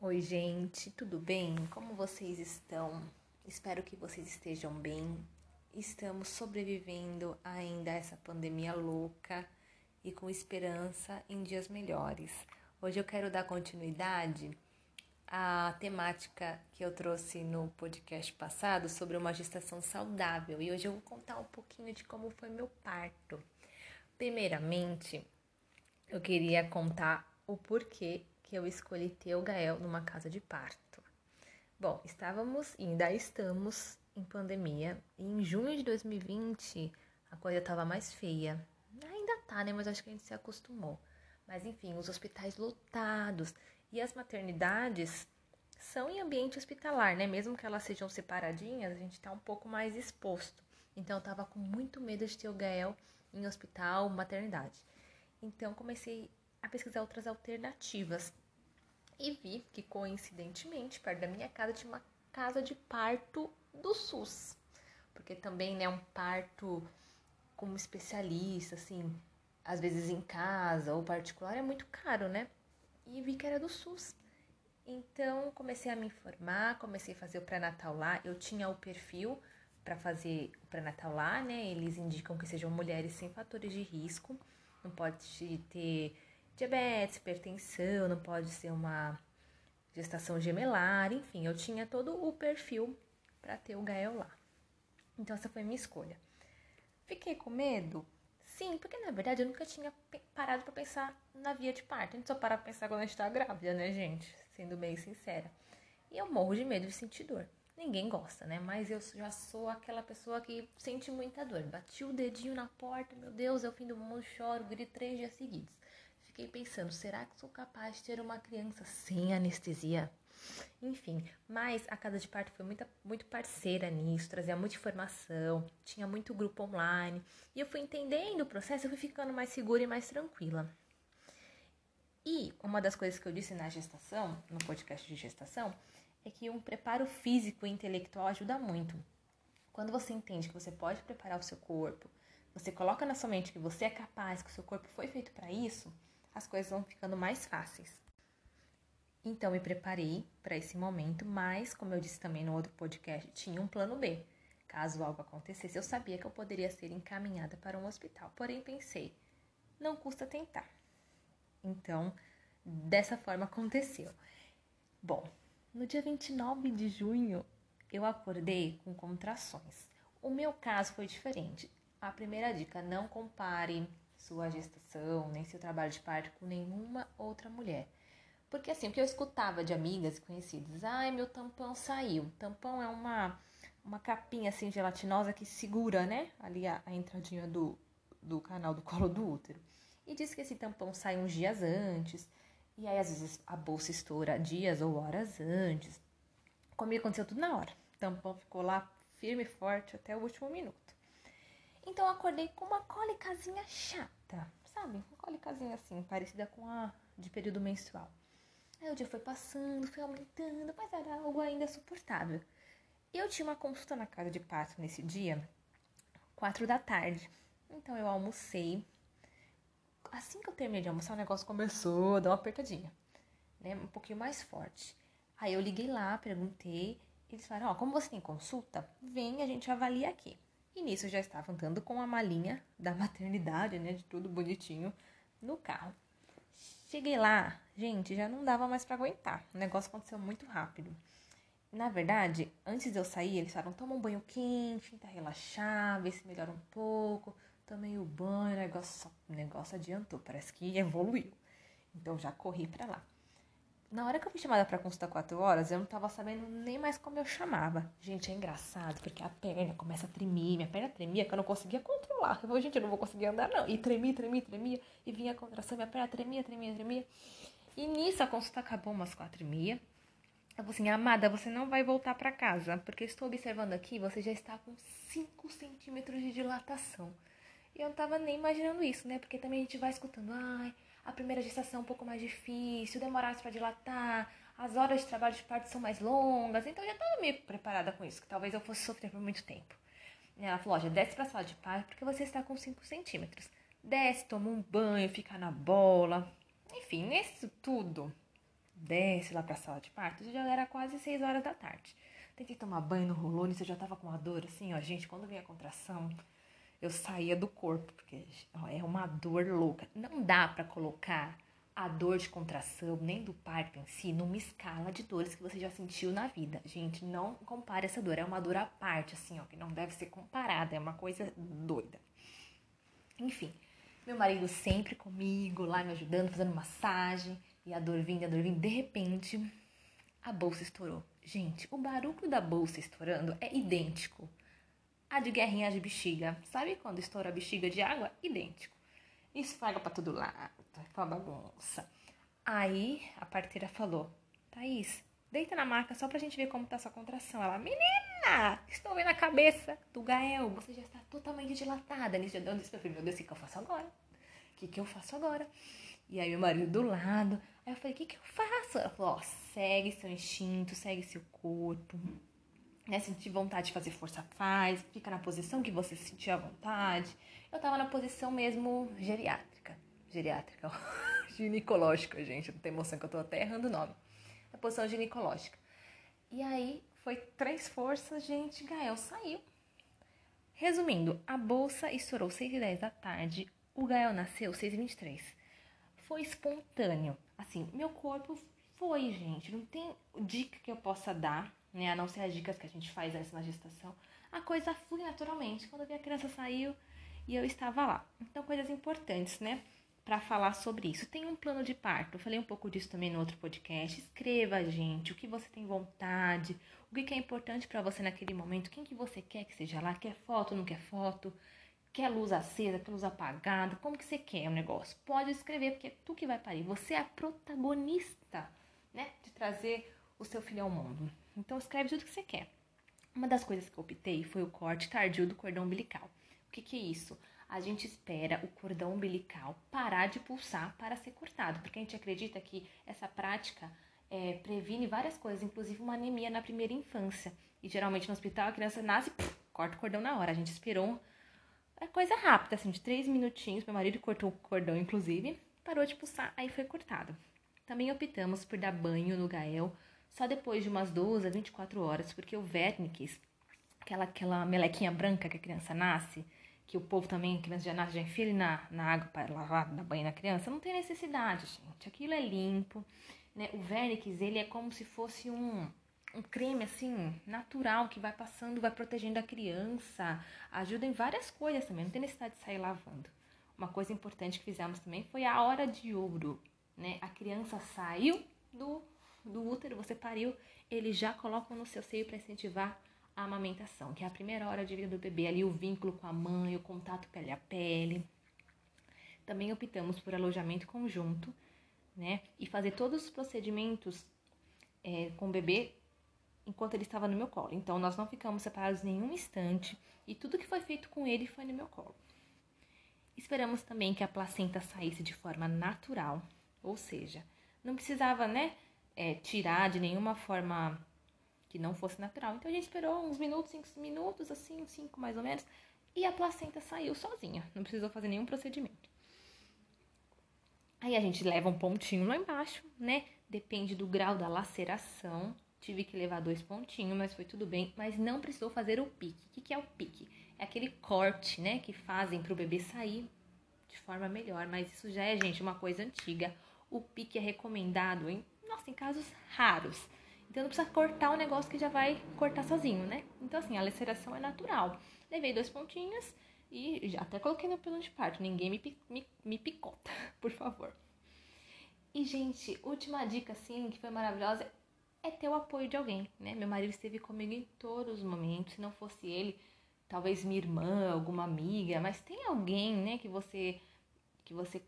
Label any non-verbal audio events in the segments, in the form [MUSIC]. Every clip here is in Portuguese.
Oi, gente, tudo bem? Como vocês estão? Espero que vocês estejam bem. Estamos sobrevivendo ainda a essa pandemia louca e com esperança em dias melhores. Hoje eu quero dar continuidade à temática que eu trouxe no podcast passado sobre uma gestação saudável e hoje eu vou contar um pouquinho de como foi meu parto. Primeiramente, eu queria contar o porquê que eu escolhi ter o Gael numa casa de parto. Bom, estávamos e ainda estamos em pandemia e em junho de 2020 a coisa estava mais feia. Ainda tá, né? Mas acho que a gente se acostumou. Mas enfim, os hospitais lotados e as maternidades são em ambiente hospitalar, né? Mesmo que elas sejam separadinhas, a gente tá um pouco mais exposto. Então eu tava com muito medo de ter o Gael em hospital, maternidade. Então comecei a pesquisar outras alternativas e vi que coincidentemente perto da minha casa tinha uma casa de parto do SUS, porque também né um parto como especialista assim, às vezes em casa ou particular é muito caro, né? E vi que era do SUS. Então comecei a me informar, comecei a fazer o pré-natal lá. Eu tinha o perfil para fazer o pré-natal lá, né? Eles indicam que sejam mulheres sem fatores de risco, não pode ter diabetes, hipertensão, não pode ser uma gestação gemelar, enfim, eu tinha todo o perfil para ter o Gael lá. Então essa foi minha escolha. Fiquei com medo? Sim, porque na verdade eu nunca tinha parado para pensar na via de parto. A gente só para pra pensar quando a gente tá grávida, né, gente? Sendo bem sincera. E eu morro de medo de sentir dor. Ninguém gosta, né? Mas eu já sou aquela pessoa que sente muita dor. Bati o dedinho na porta, meu Deus, é o fim do mundo, choro, grito três dias seguidos fiquei pensando, será que sou capaz de ter uma criança sem anestesia? Enfim, mas a casa de parto foi muito, muito parceira nisso, trazia muita informação, tinha muito grupo online, e eu fui entendendo o processo, eu fui ficando mais segura e mais tranquila. E uma das coisas que eu disse na gestação, no podcast de gestação, é que um preparo físico e intelectual ajuda muito. Quando você entende que você pode preparar o seu corpo, você coloca na sua mente que você é capaz, que o seu corpo foi feito para isso, as coisas vão ficando mais fáceis. Então, me preparei para esse momento, mas, como eu disse também no outro podcast, tinha um plano B. Caso algo acontecesse, eu sabia que eu poderia ser encaminhada para um hospital. Porém, pensei, não custa tentar. Então, dessa forma aconteceu. Bom, no dia 29 de junho, eu acordei com contrações. O meu caso foi diferente. A primeira dica: não compare sua gestação, nem seu trabalho de parto com nenhuma outra mulher. Porque assim, o que eu escutava de amigas e conhecidas, ai, meu tampão saiu. Tampão é uma, uma capinha assim gelatinosa que segura, né, ali a, a entradinha do, do canal do colo do útero. E diz que esse tampão sai uns dias antes, e aí às vezes a bolsa estoura dias ou horas antes. Comigo aconteceu tudo na hora. O tampão ficou lá firme e forte até o último minuto. Então eu acordei com uma cólicazinha chata, sabe? Uma cólicazinha assim, parecida com a de período menstrual. Aí o dia foi passando, foi aumentando, mas era algo ainda suportável. Eu tinha uma consulta na casa de parto nesse dia, quatro da tarde. Então eu almocei. Assim que eu terminei de almoçar, o negócio começou a dar uma apertadinha, né? Um pouquinho mais forte. Aí eu liguei lá, perguntei. Eles falaram: Ó, como você tem consulta, vem, a gente avalia aqui. E nisso já estava andando com a malinha da maternidade, né, de tudo bonitinho, no carro. Cheguei lá, gente, já não dava mais para aguentar. O negócio aconteceu muito rápido. Na verdade, antes de eu sair, eles falaram: toma um banho quente, tenta relaxar, vê se melhora um pouco. Tomei o banho, o negócio, negócio adiantou, parece que evoluiu. Então já corri para lá. Na hora que eu fui chamada para consulta 4 horas, eu não tava sabendo nem mais como eu chamava. Gente, é engraçado, porque a perna começa a tremer, minha perna tremia que eu não conseguia controlar. Eu falei, gente, eu não vou conseguir andar não. E tremia, tremia, tremia, e vinha a contração, minha perna tremia, tremia, tremia. E nisso a consulta acabou umas quatro e meia. Eu falei assim, amada, você não vai voltar para casa, porque estou observando aqui, você já está com 5 centímetros de dilatação. E eu não tava nem imaginando isso, né? Porque também a gente vai escutando, ai a primeira gestação é um pouco mais difícil, demora mais para dilatar, as horas de trabalho de parto são mais longas, então eu já estava meio preparada com isso, que talvez eu fosse sofrer por muito tempo. E ela falou, já desce para a sala de parto porque você está com 5 centímetros. Desce, toma um banho, fica na bola. Enfim, nisso tudo, desce lá pra sala de parto, já era quase 6 horas da tarde. Tentei tomar banho, não rolou, nisso eu já tava com uma dor assim, ó. Gente, quando vem a contração, eu saía do corpo, porque é uma dor louca. Não dá para colocar a dor de contração, nem do parto em si, numa escala de dores que você já sentiu na vida. Gente, não compare essa dor, é uma dor à parte, assim, ó, que não deve ser comparada, é uma coisa doida. Enfim, meu marido sempre comigo, lá me ajudando, fazendo massagem, e a dor vindo, a dor vindo. De repente, a bolsa estourou. Gente, o barulho da bolsa estourando é idêntico à de guerrinha de bexiga. Sabe quando estoura a bexiga de água? Idêntico. Esfraga pra todo lado, foi uma bagunça. Aí a parteira falou: Thaís, deita na maca só pra gente ver como tá sua contração. Ela, menina, estou vendo a cabeça do Gael, você já está totalmente dilatada. Nisso, eu pra meu Deus, o que eu faço agora? O que, que eu faço agora? E aí meu marido do lado. Aí eu falei, o que, que eu faço? Ela falou, ó, segue seu instinto, segue seu corpo. Né? Sentir vontade de fazer força, faz. Fica na posição que você sentir à vontade. Eu tava na posição mesmo geriátrica. Geriátrica, [LAUGHS] ginecológica, gente. Não tem emoção que eu tô até errando o nome. Na posição ginecológica. E aí, foi três forças, gente. Gael saiu. Resumindo, a bolsa estourou 6 e 10 da tarde. O Gael nasceu 6 e 23 foi espontâneo. Assim, meu corpo foi, gente. Não tem dica que eu possa dar, né? A não ser as dicas que a gente faz antes na gestação. A coisa flui naturalmente. Quando eu vi a criança saiu e eu estava lá. Então, coisas importantes, né? Para falar sobre isso. Tem um plano de parto. Eu falei um pouco disso também no outro podcast. Escreva, gente, o que você tem vontade, o que é importante para você naquele momento, quem que você quer que seja lá, quer foto, não quer foto. Quer luz acesa, quer luz apagada? Como que você quer o negócio? Pode escrever, porque é tu que vai parir. Você é a protagonista, né? De trazer o seu filho ao mundo. Então escreve tudo que você quer. Uma das coisas que eu optei foi o corte tardio do cordão umbilical. O que, que é isso? A gente espera o cordão umbilical parar de pulsar para ser cortado, porque a gente acredita que essa prática é, previne várias coisas, inclusive uma anemia na primeira infância. E geralmente no hospital a criança nasce, puf, corta o cordão na hora. A gente esperou é coisa rápida, assim, de três minutinhos. Meu marido cortou o cordão, inclusive, parou de pulsar, aí foi cortado. Também optamos por dar banho no Gael só depois de umas 12 a 24 horas, porque o Vernix, aquela, aquela melequinha branca que a criança nasce, que o povo também, criança já nasce, já enfia na, na água para lavar, dar banho na criança, não tem necessidade, gente. Aquilo é limpo, né? O Vernix, ele é como se fosse um um creme assim natural que vai passando, vai protegendo a criança, ajuda em várias coisas também, não tem necessidade de sair lavando. Uma coisa importante que fizemos também foi a hora de ouro, né? A criança saiu do, do útero, você pariu, eles já colocam no seu seio para incentivar a amamentação, que é a primeira hora de vida do bebê, ali o vínculo com a mãe, o contato pele a pele. Também optamos por alojamento conjunto, né? E fazer todos os procedimentos é, com o bebê enquanto ele estava no meu colo. Então nós não ficamos separados nenhum instante e tudo que foi feito com ele foi no meu colo. Esperamos também que a placenta saísse de forma natural, ou seja, não precisava, né, é, tirar de nenhuma forma que não fosse natural. Então a gente esperou uns minutos, cinco minutos, assim, cinco mais ou menos, e a placenta saiu sozinha, não precisou fazer nenhum procedimento. Aí a gente leva um pontinho lá embaixo, né? Depende do grau da laceração, Tive que levar dois pontinhos, mas foi tudo bem. Mas não precisou fazer o pique. O que é o pique? É aquele corte, né, que fazem para o bebê sair de forma melhor. Mas isso já é, gente, uma coisa antiga. O pique é recomendado em, nossa, em casos raros. Então não precisa cortar o negócio que já vai cortar sozinho, né? Então, assim, a laceração é natural. Levei dois pontinhos e já até coloquei no plano de parto. Ninguém me, me, me picota, [LAUGHS] por favor. E, gente, última dica, assim, que foi maravilhosa, é ter o apoio de alguém, né? Meu marido esteve comigo em todos os momentos. Se não fosse ele, talvez minha irmã, alguma amiga, mas tem alguém, né, que você que você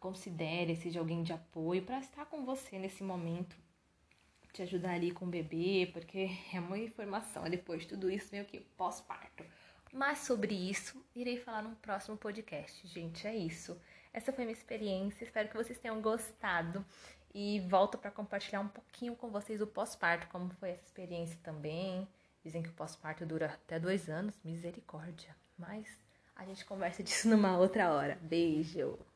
considere seja alguém de apoio para estar com você nesse momento, te ajudar ali com o bebê, porque [LAUGHS] é muita informação depois de tudo isso, meio que pós-parto. Mas sobre isso, irei falar num próximo podcast, gente. É isso. Essa foi minha experiência. Espero que vocês tenham gostado e volto para compartilhar um pouquinho com vocês o pós-parto, como foi essa experiência também. Dizem que o pós-parto dura até dois anos, misericórdia. Mas a gente conversa disso numa outra hora. Beijo!